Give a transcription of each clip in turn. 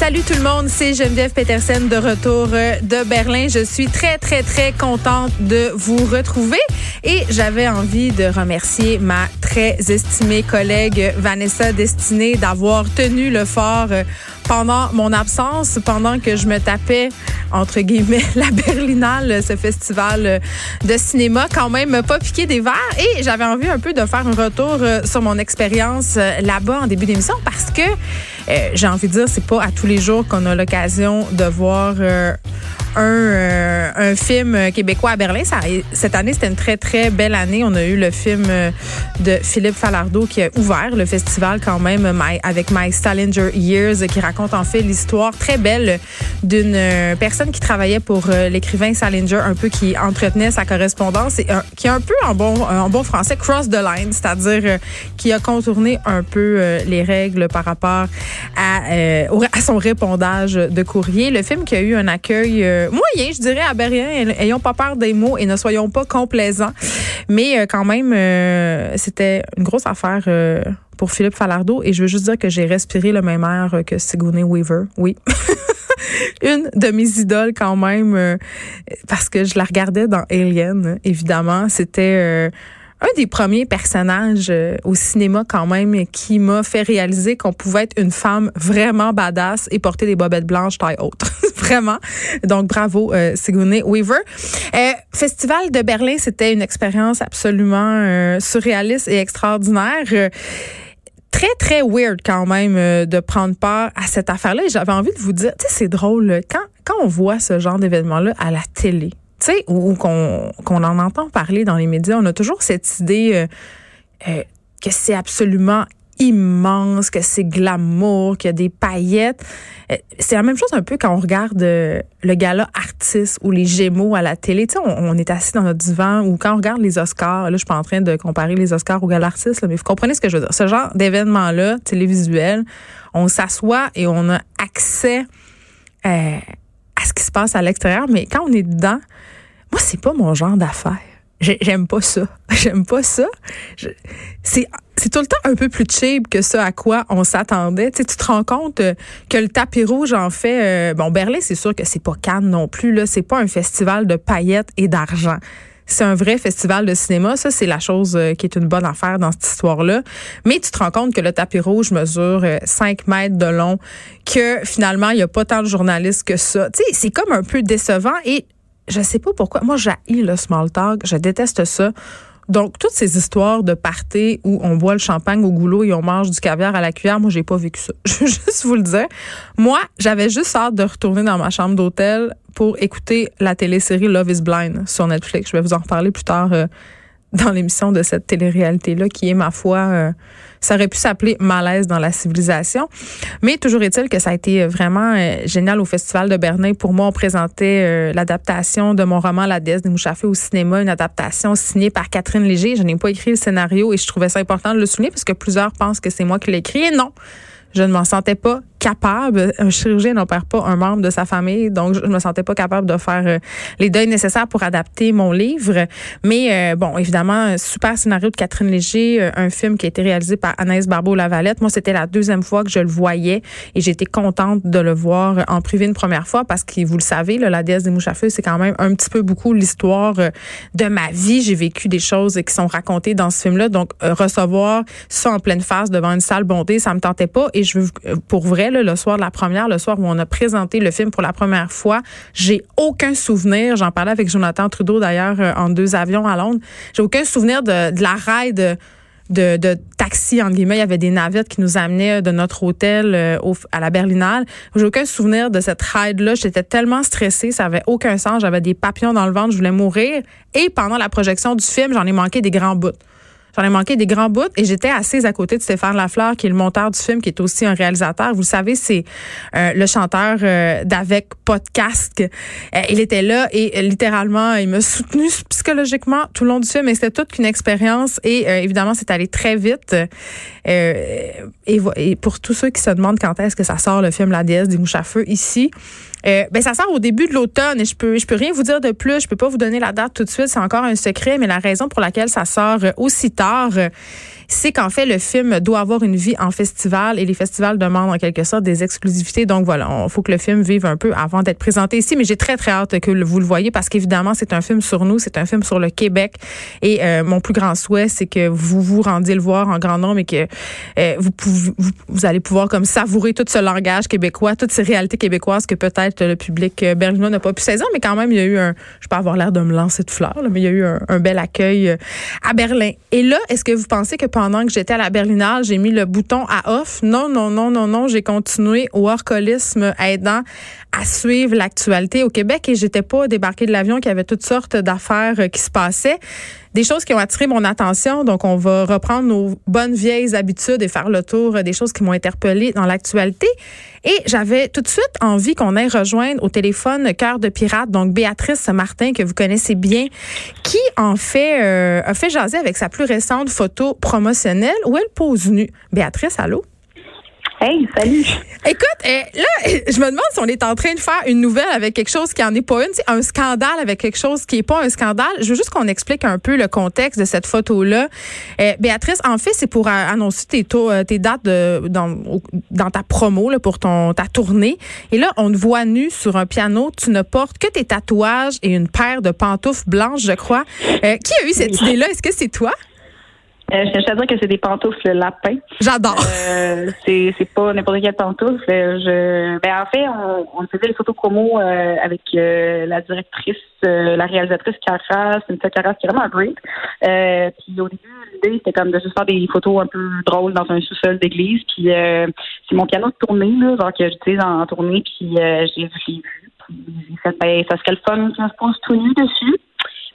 Salut tout le monde, c'est Geneviève Petersen de retour euh, de Berlin. Je suis très, très, très contente de vous retrouver et j'avais envie de remercier ma très estimée collègue Vanessa Destinée d'avoir tenu le fort euh, pendant mon absence, pendant que je me tapais, entre guillemets, la Berlinale, ce festival de cinéma, quand même pas piqué des verres. Et j'avais envie un peu de faire un retour euh, sur mon expérience là-bas en début d'émission parce que euh, j'ai envie de dire, c'est pas à tous les jours qu'on a l'occasion de voir euh, un, euh, un film québécois à Berlin. Cette année, c'était une très, très belle année. On a eu le film de Philippe Falardeau qui a ouvert le festival quand même avec My Stallinger Years, qui raconte en fait l'histoire très belle d'une personne qui travaillait pour l'écrivain Salinger, un peu qui entretenait sa correspondance et qui est un peu en bon, français cross the line, c'est-à-dire qui a contourné un peu les règles par rapport à, euh, son répondage de courrier. Le film qui a eu un accueil euh, moyen, je dirais, à Berlin. Ayons pas peur des mots et ne soyons pas complaisants. Mais euh, quand même, c'était une grosse affaire pour Philippe Falardeau. Et je veux juste dire que j'ai respiré le même air que Sigourney Weaver. Oui. une de mes idoles quand même, parce que je la regardais dans Alien, évidemment. C'était un des premiers personnages euh, au cinéma quand même qui m'a fait réaliser qu'on pouvait être une femme vraiment badass et porter des bobettes blanches taille haute. vraiment. Donc bravo euh, Sigourney Weaver. Euh, Festival de Berlin, c'était une expérience absolument euh, surréaliste et extraordinaire très, très weird quand même de prendre part à cette affaire-là. Et j'avais envie de vous dire, tu sais, c'est drôle, quand, quand on voit ce genre d'événement-là à la télé, tu sais, ou, qu'on en entend parler dans les médias, on a toujours cette idée euh, euh, que c'est absolument immense, que c'est glamour, qu'il y a des paillettes. Euh, c'est la même chose un peu quand on regarde le gala artiste ou les Gémeaux à la télé. Tu sais, on, est assis dans notre divan ou quand on regarde les Oscars. Là, je suis pas en train de comparer les Oscars au gala artiste, mais vous comprenez ce que je veux dire. Ce genre d'événement-là, télévisuel, on s'assoit et on a accès à ce qui se passe à l'extérieur. Mais quand on est dedans, moi, c'est pas mon genre d'affaire. J'aime pas ça. J'aime pas ça. C'est tout le temps un peu plus cheap que ce à quoi on s'attendait. Tu, tu te rends compte euh, que le tapis rouge en fait. Euh, bon, Berlin, c'est sûr que c'est pas Cannes non plus. Là, c'est pas un festival de paillettes et d'argent. C'est un vrai festival de cinéma. Ça, c'est la chose euh, qui est une bonne affaire dans cette histoire-là. Mais tu te rends compte que le tapis rouge mesure 5 mètres de long, que finalement, il n'y a pas tant de journalistes que ça. Tu sais, c'est comme un peu décevant et je sais pas pourquoi. Moi, j'ai le small talk. Je déteste ça. Donc, toutes ces histoires de party où on boit le champagne au goulot et on mange du caviar à la cuillère, moi, j'ai pas vécu ça. Je veux juste vous le dire. Moi, j'avais juste hâte de retourner dans ma chambre d'hôtel pour écouter la télésérie Love is Blind sur Netflix. Je vais vous en reparler plus tard euh, dans l'émission de cette télé-réalité-là qui est, ma foi, euh, ça aurait pu s'appeler Malaise dans la civilisation. Mais toujours est-il que ça a été vraiment euh, génial au Festival de Berlin. Pour moi, on présentait euh, l'adaptation de mon roman La déesse des mouchafés au cinéma, une adaptation signée par Catherine Léger. Je n'ai pas écrit le scénario et je trouvais ça important de le souligner parce que plusieurs pensent que c'est moi qui l'ai écrit. Et non, je ne m'en sentais pas capable. Un chirurgien n'opère pas un membre de sa famille, donc je me sentais pas capable de faire euh, les deuils nécessaires pour adapter mon livre. Mais euh, bon, évidemment, super scénario de Catherine Léger, euh, un film qui a été réalisé par Anaïs Barbeau-Lavalette. Moi, c'était la deuxième fois que je le voyais et j'étais contente de le voir en privé une première fois parce que, vous le savez, La déesse des mouches à feu, c'est quand même un petit peu beaucoup l'histoire de ma vie. J'ai vécu des choses qui sont racontées dans ce film-là. Donc, recevoir ça en pleine face devant une salle bondée, ça me tentait pas. Et je veux, pour vrai, le soir de la première, le soir où on a présenté le film pour la première fois. J'ai aucun souvenir. J'en parlais avec Jonathan Trudeau d'ailleurs euh, en deux avions à Londres. J'ai aucun souvenir de, la ride. De, taxi, entre guillemets. Il y avait des navettes qui nous amenaient de notre hôtel euh, à la Berlinale. J'ai aucun souvenir de cette ride-là. J'étais tellement stressée, ça avait aucun sens. J'avais des papillons dans le ventre, je voulais mourir. Et pendant la projection du film, j'en ai manqué des grands bouts. J'en ai manqué des grands bouts et j'étais assise à côté de Stéphane Lafleur, qui est le monteur du film, qui est aussi un réalisateur. Vous le savez, c'est euh, le chanteur euh, d'Avec Podcast. Euh, il était là et littéralement, il m'a soutenu psychologiquement tout le long du film. Et c'était toute une expérience et évidemment, c'est allé très vite. Et, pour tous ceux qui se demandent quand est-ce que ça sort le film La déesse des mouches à feu ici, euh, ben ça sort au début de l'automne et je peux je peux rien vous dire de plus. Je peux pas vous donner la date tout de suite. C'est encore un secret, mais la raison pour laquelle ça sort aussi tard, c'est qu'en fait, le film doit avoir une vie en festival et les festivals demandent en quelque sorte des exclusivités. Donc voilà, il faut que le film vive un peu avant d'être présenté ici. Mais j'ai très, très hâte que vous le voyez parce qu'évidemment, c'est un film sur nous, c'est un film sur le Québec. Et euh, mon plus grand souhait, c'est que vous vous rendiez le voir en grand nombre et que euh, vous, pouvez, vous, allez pouvoir comme savourer tout ce langage québécois, toutes ces réalités québécoises que peut-être le public euh, berlinois n'a pas pu saisir. Mais quand même, il y a eu un, je peux avoir l'air de me lancer de fleurs, mais il y a eu un, bel accueil à Berlin. Et là, est-ce que vous pensez que que j'étais à la Berlinale, j'ai mis le bouton à off? Non, non, non, non, non. J'ai continué au workolisme aidant à suivre l'actualité au Québec et j'étais pas débarqué de l'avion, qu'il y avait toutes sortes d'affaires euh, qui se passaient. Des choses qui ont attiré mon attention. Donc, on va reprendre nos bonnes vieilles habitudes et faire le tour des choses qui m'ont interpellé dans l'actualité. Et j'avais tout de suite envie qu'on aille rejoindre au téléphone Cœur de Pirate, donc Béatrice Martin, que vous connaissez bien, qui en fait euh, a fait jaser avec sa plus récente photo promotionnelle où elle pose nue. Béatrice, allô? Hey, salut. Écoute, eh, là, je me demande si on est en train de faire une nouvelle avec quelque chose qui en est pas une, un scandale avec quelque chose qui est pas un scandale. Je veux juste qu'on explique un peu le contexte de cette photo-là. Eh, Béatrice, en fait, c'est pour annoncer tes, taux, euh, tes dates de, dans, dans ta promo là, pour ton ta tournée. Et là, on te voit nu sur un piano. Tu ne portes que tes tatouages et une paire de pantoufles blanches, je crois. Qui a eu cette idée-là? Est-ce que c'est toi? Euh, je tiens à dire que c'est des pantoufles lapins. J'adore. Euh, c'est, c'est pas n'importe quelle pantoufle. Je, ben en fait, on, on faisait les photos promo euh, avec euh, la directrice, euh, la réalisatrice Cara, une Cara qui est vraiment great. puis au début, l'idée c'était comme de juste faire des photos un peu drôles dans un sous-sol d'église. Puis c'est mon piano de tournée là, genre que j'utilise en, tournée. Puis j'ai vu, j'ai vu. Puis j'ai fait, ben ça serait le fun qu'on se pose tout nu dessus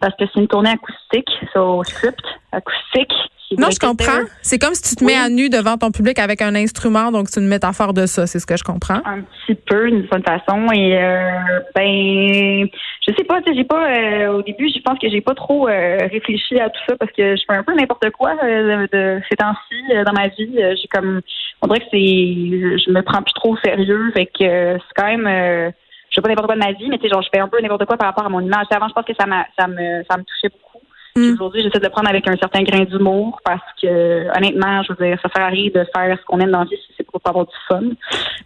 parce que c'est une tournée acoustique, so script acoustique. Non, je comprends. C'est comme si tu te mets à nu devant ton public avec un instrument, donc c'est une métaphore de ça, c'est ce que je comprends. Un petit peu, d'une certaine façon. Et euh, ben, je sais pas, j'ai pas euh, au début, je pense que j'ai pas trop euh, réfléchi à tout ça parce que je fais un peu n'importe quoi de, ces temps-ci dans ma vie. J'ai comme, on dirait que c'est, je me prends plus trop au sérieux, fait que c'est quand même je fais pas n'importe quoi de ma vie, mais tu sais, genre, je fais un peu n'importe quoi par rapport à mon image. Avant, je pense que ça, ça, me, ça me touchait beaucoup Mm. Aujourd'hui, j'essaie de le prendre avec un certain grain d'humour parce que, honnêtement, je veux dire, ça sert à rien de faire ce qu'on aime dans la vie si c'est pour pas avoir du fun.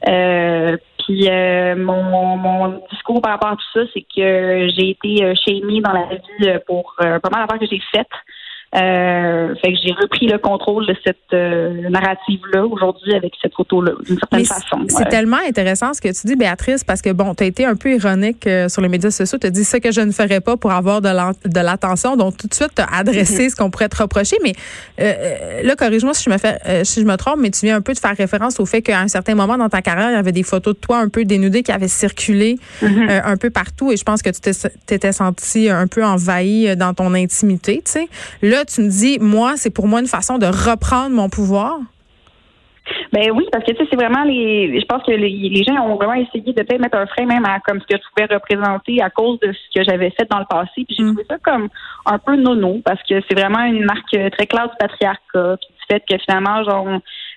Euh, puis euh, mon, mon discours par rapport à tout ça, c'est que j'ai été euh, shamée dans la vie pour pas mal d'affaires que j'ai faites. Euh, fait que j'ai repris le contrôle de cette euh, narrative-là aujourd'hui avec cette photo-là, d'une certaine façon. C'est tellement intéressant ce que tu dis, Béatrice, parce que bon, tu as été un peu ironique euh, sur les médias sociaux. Tu as dit ce que je ne ferais pas pour avoir de l'attention. Donc, tout de suite, tu as adressé mm-hmm. ce qu'on pourrait te reprocher. Mais là, corrige-moi si je me fais si je me trompe, mais tu viens un peu de faire référence au fait qu'à un certain moment dans ta carrière, il y avait des photos de toi un peu dénudées qui avaient circulé mm-hmm. un peu partout. Et je pense que tu t'étais senti un peu envahi dans ton intimité. Tu sais. Là, tu me dis, moi, c'est pour moi une façon de reprendre mon pouvoir? Ben oui, parce que tu sais, c'est vraiment les. Je pense que les, gens ont vraiment essayé de peut-être mettre un frein même à comme ce que tu pouvais représenter à cause de ce que j'avais fait dans le passé. Puis j'ai mm. trouvé ça comme un peu nono parce que c'est vraiment une marque très claire du patriarcat. Puis du fait que finalement, genre,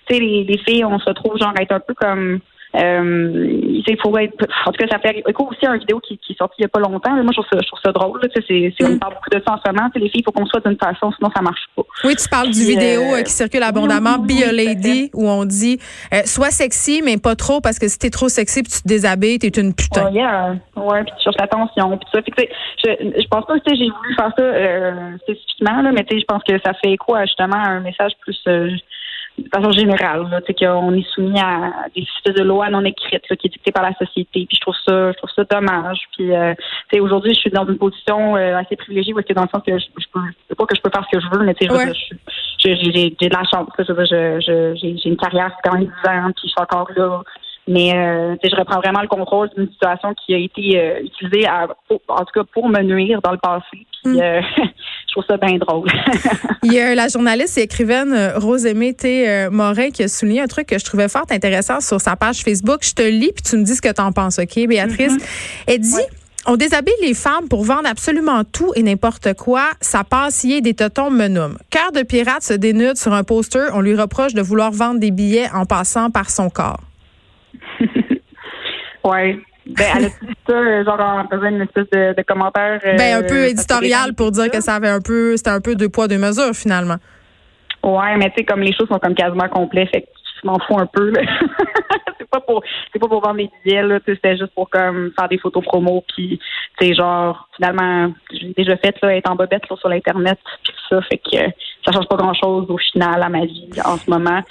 tu sais, les, les filles, on se retrouve genre à être un peu comme euh, il faut être, en tout cas, ça fait écho aussi à une vidéo qui, qui est sortie il n'y a pas longtemps. Moi, je trouve ça, je trouve ça drôle. C'est, c'est, On mm. parle beaucoup de ça en ce moment. les filles, il faut qu'on soit d'une façon, sinon ça marche pas. Oui, tu parles du vidéo euh, qui circule abondamment, Be a Lady, où on dit euh, sois sexy, mais pas trop, parce que si t'es trop sexy puis tu te déshabilles, t'es une putain. Oh, yeah. Ouais, puis tu cherches l'attention. Puis ça. Je, je pense pas que j'ai voulu faire ça euh, spécifiquement, là, mais je pense que ça fait écho à justement un message plus de façon générale, là, qu'on est soumis à des espèces de lois non écrites qui est dictées par la société. Puis je trouve ça, je trouve ça dommage. Puis euh, aujourd'hui, je suis dans une position euh, assez privilégiée parce que dans le sens que je, je peux pas que je peux faire ce que je veux, mais tu sais, j'ai de la chance. j'ai une carrière qui quand même 10 ans, puis je suis encore là. Mais euh, je reprends vraiment le contrôle d'une situation qui a été euh, utilisée, à, en tout cas pour me nuire dans le passé. Puis, mm. euh, je trouve ça bien drôle. Il y a la journaliste et écrivaine euh, Rosemée T. Morin qui a souligné un truc que je trouvais fort intéressant sur sa page Facebook. Je te lis puis tu me dis ce que tu en penses, OK, Béatrice? Mm-hmm. Elle dit... On déshabille les femmes pour vendre absolument tout et n'importe quoi. Ça passe y est des totons menum. Cœur de pirate se dénude sur un poster. On lui reproche de vouloir vendre des billets en passant par son corps. Ouais. Ben, elle a dit ça, genre, en faisant une espèce de, de commentaire. ben, un peu euh, éditorial pour dire que ça avait un peu, c'était un peu deux poids, deux mesures, finalement. Ouais, mais tu sais, comme les choses sont comme quasiment complets, fait que je m'en fous un peu. c'est pas pour c'est pas pour vendre des billets, là, c'était juste pour comme faire des photos promo puis tu genre finalement j'ai déjà fait là, être en bobette sur l'internet puis tout ça, fait que ça change pas grand chose au final à ma vie en ce moment.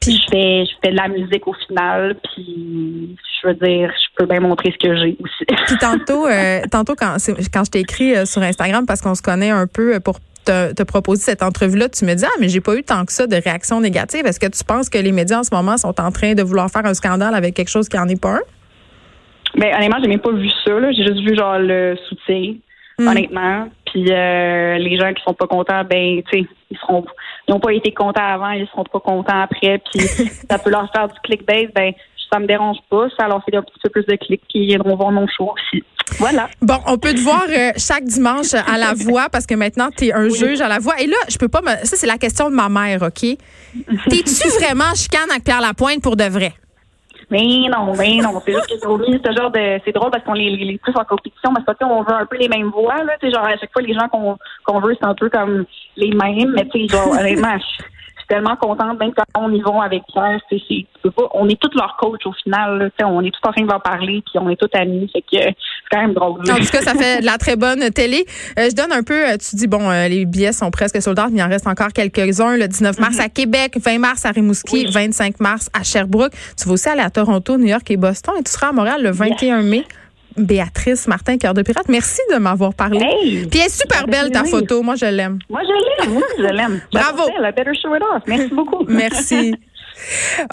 Puis je fais je fais de la musique au final, puis je veux dire, je peux bien montrer ce que j'ai aussi. puis tantôt, euh, tantôt quand quand je t'ai écrit euh, sur Instagram parce qu'on se connaît un peu euh, pour te, te proposer cette entrevue-là, tu me dis ah mais j'ai pas eu tant que ça de réactions négatives. Est-ce que tu penses que les médias en ce moment sont en train de vouloir faire un scandale avec quelque chose qui en est pas un? Ben honnêtement, j'ai même pas vu ça. J'ai juste vu genre le soutien, hmm. honnêtement. Puis les gens qui sont pas contents, ben tu sais, ils seront ils n'ont pas été contents avant, ils seront pas contents après, puis ça peut leur faire du clickbait, ben ça me dérange pas, ça leur fait un petit peu plus de clics, qui viendront voir mon show aussi. Voilà. Bon, on peut te voir euh, chaque dimanche à la voix parce que maintenant tu es un juge à la voix. Et là, je peux pas me. Ça, c'est la question de ma mère, OK? T'es-tu vraiment chicane avec Pierre Lapointe pour de vrai? Mais non, mais non. C'est juste que ce genre de. C'est drôle parce qu'on les, les pousse en compétition, mais c'est pas on veut un peu les mêmes voix, là. Genre, à chaque fois, les gens qu'on qu'on veut, c'est un peu comme les mêmes, mais tu sais, genre, honnêtement, tellement contente, même quand on y va avec Pierre. C'est, pas, on est tous leurs coachs au final. on est tous en train de leur parler, puis on est tous amis. Fait que c'est quand même drôle. En tout cas, ça fait de la très bonne télé. Euh, je donne un peu, euh, tu dis, bon, euh, les billets sont presque soldats, mais il en reste encore quelques-uns. Le 19 mars mm-hmm. à Québec, 20 mars à Rimouski, 25 mars à Sherbrooke. Tu vas aussi aller à Toronto, New York et Boston. Et tu seras à Montréal le 21 mai. Béatrice Martin, cœur de pirate. Merci de m'avoir parlé. Puis elle est super belle ta photo. Moi, je l'aime. Moi, je l'aime. Moi, je l'aime. Bravo. better show it off. Merci beaucoup. Merci.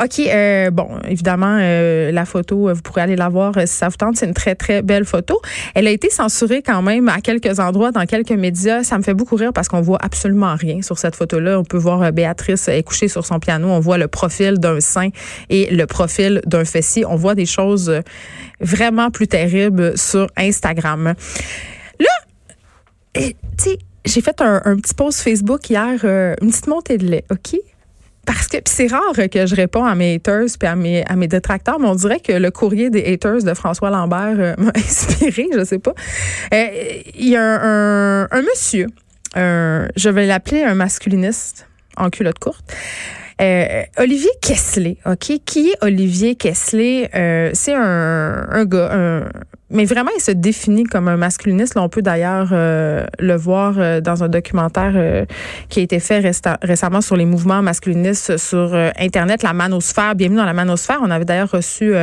OK. Euh, bon, évidemment, euh, la photo, euh, vous pourrez aller la voir si ça vous tente. C'est une très, très belle photo. Elle a été censurée quand même à quelques endroits, dans quelques médias. Ça me fait beaucoup rire parce qu'on voit absolument rien sur cette photo-là. On peut voir Béatrice couchée sur son piano. On voit le profil d'un sein et le profil d'un fessier. On voit des choses vraiment plus terribles sur Instagram. Là, tu sais, j'ai fait un, un, petit post Facebook hier, une petite montée de lait, OK? Parce que c'est rare que je réponds à mes haters puis à mes, à mes détracteurs, mais on dirait que le courrier des haters de François Lambert euh, m'a inspiré, je sais pas. Euh, il y a un, un, monsieur, je vais l'appeler un masculiniste en culotte courte. Euh, Olivier Kessler, OK? Qui est Olivier Kessler? c'est un, un gars, un, mais vraiment, il se définit comme un masculiniste. Là, on peut d'ailleurs euh, le voir euh, dans un documentaire euh, qui a été fait récemment sur les mouvements masculinistes sur Internet, la manosphère. Bienvenue dans la manosphère. On avait d'ailleurs reçu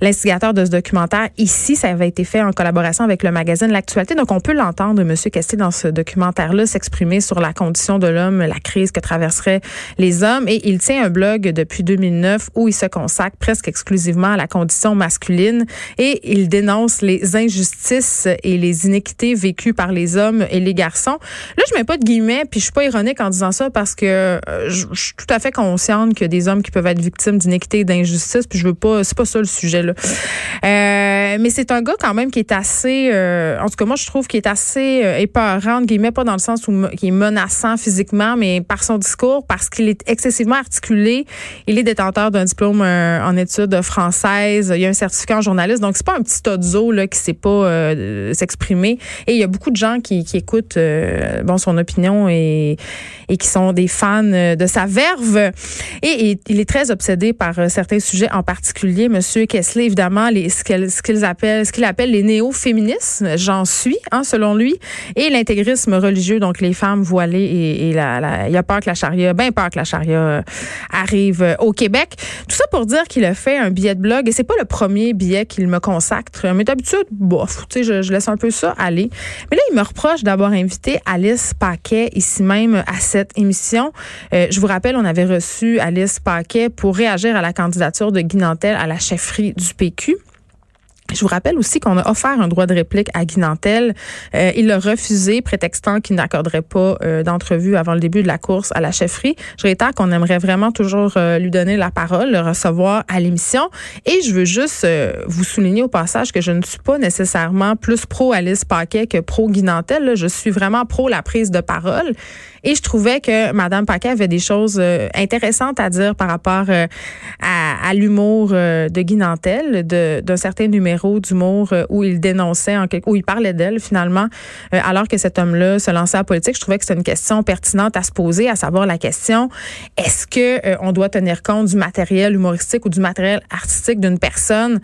l'instigateur de ce documentaire ici. Ça avait été fait en collaboration avec le magazine L'Actualité. Donc, on peut l'entendre, M. Casté, dans ce documentaire-là, s'exprimer sur la condition de l'homme, la crise que traverseraient les hommes. Et il tient un blog depuis 2009 où il se consacre presque exclusivement à la condition masculine et il dénonce les injustices et les inéquités vécues par les hommes et les garçons. Là, je mets pas de guillemets, puis je suis pas ironique en disant ça parce que euh, je, suis tout à fait consciente qu'il y a des hommes qui peuvent être victimes d'inéquité et d'injustice, puis je veux pas, c'est pas ça le sujet là. Euh, mais c'est un gars quand même qui est assez, euh, en tout cas moi je trouve qu'il est assez euh, épeurant, guillemets pas dans le sens où qui est menaçant physiquement, mais par son discours, parce qu'il est excessivement articulé. Il est détenteur d'un diplôme en études françaises. Il a un certificat en journaliste, donc c'est pas un petit tas là, qui sait pas euh, s'exprimer. Et il y a beaucoup de gens qui, écoutent euh, bon son opinion et, et qui sont des fans de sa verve. Et, il est très obsédé par euh, certains sujets, en particulier Monsieur Kessler, évidemment, les, ce qu'il appelle, ce qu'il appelle les néo-féministes. J'en suis, hein, selon lui, et l'intégrisme religieux, donc les femmes voilées et, et il a peur que la charia, ben peur que la charia arrive au Québec. Tout ça pour dire qu'il a fait un billet de blog et c'est pas le premier billet qu'il me consacre. D'habitude, bof, tu sais, je, laisse un peu ça aller. Mais là, il me reproche d'avoir invité Alice Paquet ici même à cette émission. Euh, je vous rappelle, on avait reçu Alice Paquet pour réagir à la candidature de Guy Nantel à la chefferie du PQ. Je vous rappelle aussi qu'on a offert un droit de réplique à Guy Nantel. Euh, il l'a refusé, prétextant qu'il n'accorderait pas euh, d'entrevue avant le début de la course à la chefferie. Je réitère qu'on aimerait vraiment toujours euh, lui donner la parole, le recevoir à l'émission. Et je veux juste vous souligner au passage que je ne suis pas nécessairement plus pro Alice Paquet que pro Guy Nantel. Je suis vraiment pro la prise de parole. Et je trouvais que Madame Paquet avait des choses intéressantes à dire par rapport à, à l'humour de Guy Nantel, d'un certain numéro d'humour où il dénonçait, en où il parlait d'elle finalement, alors que cet homme-là se lançait à la politique. Je trouvais que c'était une question pertinente à se poser, à savoir la question est-ce que on doit tenir compte du matériel humoristique ou du matériel artistique d'une personne?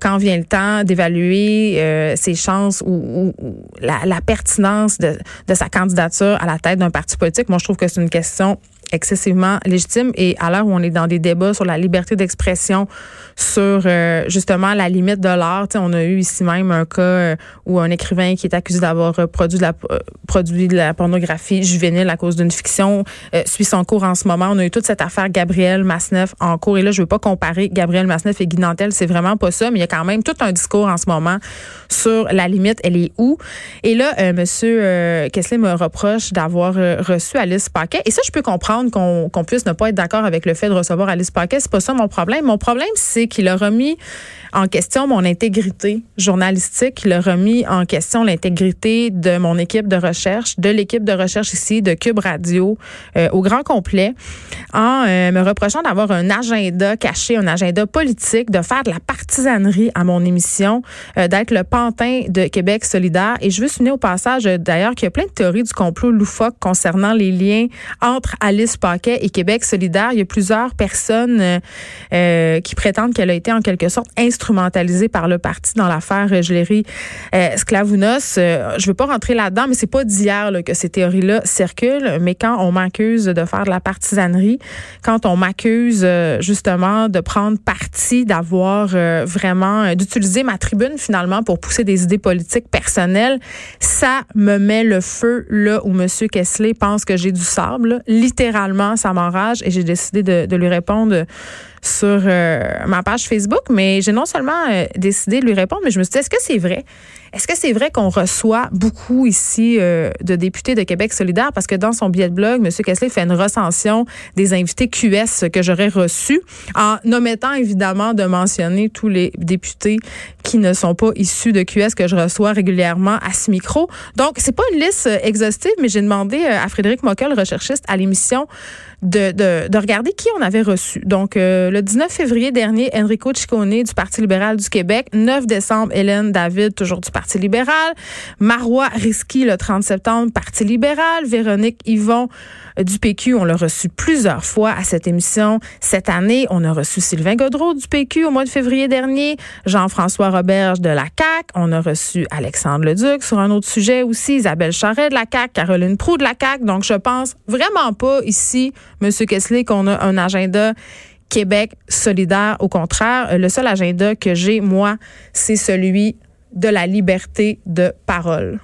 Quand vient le temps d'évaluer ses chances ou, la, la, pertinence de, de sa candidature à la tête d'un parti politique? Moi, je trouve que c'est une question excessivement légitime et à l'heure où on est dans des débats sur la liberté d'expression, sur euh, justement la limite de l'art, on a eu ici même un cas euh, où un écrivain qui est accusé d'avoir produit de la produit de la pornographie juvénile à cause d'une fiction euh, suit son cours en ce moment. On a eu toute cette affaire Gabriel Masneff en cours. Et là je veux pas comparer Gabriel Masneff et Guy Nantel, c'est vraiment pas ça, mais il y a quand même tout un discours en ce moment sur la limite, elle est où? Et là monsieur Kessler me reproche d'avoir reçu Alice Paquet. Et ça je peux comprendre qu'on puisse ne pas être d'accord avec le fait de recevoir Alice Paquet. C'est pas ça mon problème. Mon problème, c'est qu'il a remis en question mon intégrité journalistique. Il a remis en question l'intégrité de mon équipe de recherche, de l'équipe de recherche ici, de Cube Radio, euh, au grand complet, en euh, me reprochant d'avoir un agenda caché, un agenda politique, de faire de la partisanerie à mon émission, euh, d'être le pantin de Québec solidaire. Et je veux souligner au passage, d'ailleurs, qu'il y a plein de théories du complot loufoque concernant les liens entre Alice Paquet et Québec solidaire. Il y a plusieurs personnes qui prétendent qu'elle a été en quelque sorte instrumentalisé par le parti dans l'affaire Geléry euh, Sclavounos. Euh, je veux pas rentrer là-dedans, mais c'est pas d'hier que ces théories-là circulent. Mais quand on m'accuse de faire de la partisanerie, quand on m'accuse euh, justement de prendre parti, d'avoir vraiment d'utiliser ma tribune finalement pour pousser des idées politiques personnelles, ça me met le feu là où M. Kessler pense que j'ai du sable. Littéralement, ça m'enrage et j'ai décidé de, lui répondre sur euh, ma page Facebook, mais j'ai non seulement euh, décidé de lui répondre, mais je me suis dit, est-ce que c'est vrai? Est-ce que c'est vrai qu'on reçoit beaucoup ici euh, de députés de Québec solidaire? Parce que dans son billet de blog, M. Kessler fait une recension des invités QS que j'aurais reçus, en omettant évidemment de mentionner tous les députés qui ne sont pas issus de QS que je reçois régulièrement à ce micro. Donc, c'est pas une liste exhaustive, mais j'ai demandé à Frédéric Mockel, recherchiste à l'émission, de, de, de, regarder qui on avait reçu. Donc, euh, le 19 février dernier, Enrico Ciccone du Parti libéral du Québec. 9 décembre, Hélène David, toujours du Parti libéral. Marois Risky, le 30 septembre, Parti libéral. Véronique Yvon euh, du PQ, on l'a reçu plusieurs fois à cette émission. Cette année, on a reçu Sylvain Godreau du PQ au mois de février dernier. Jean-François Roberge de la CAQ. On a reçu Alexandre Leduc sur un autre sujet aussi. Isabelle Charret de la CAQ. Caroline Proux de la CAQ. Donc, je pense vraiment pas ici Monsieur Kessler, qu'on a un agenda Québec solidaire. Au contraire, le seul agenda que j'ai, moi, c'est celui de la liberté de parole.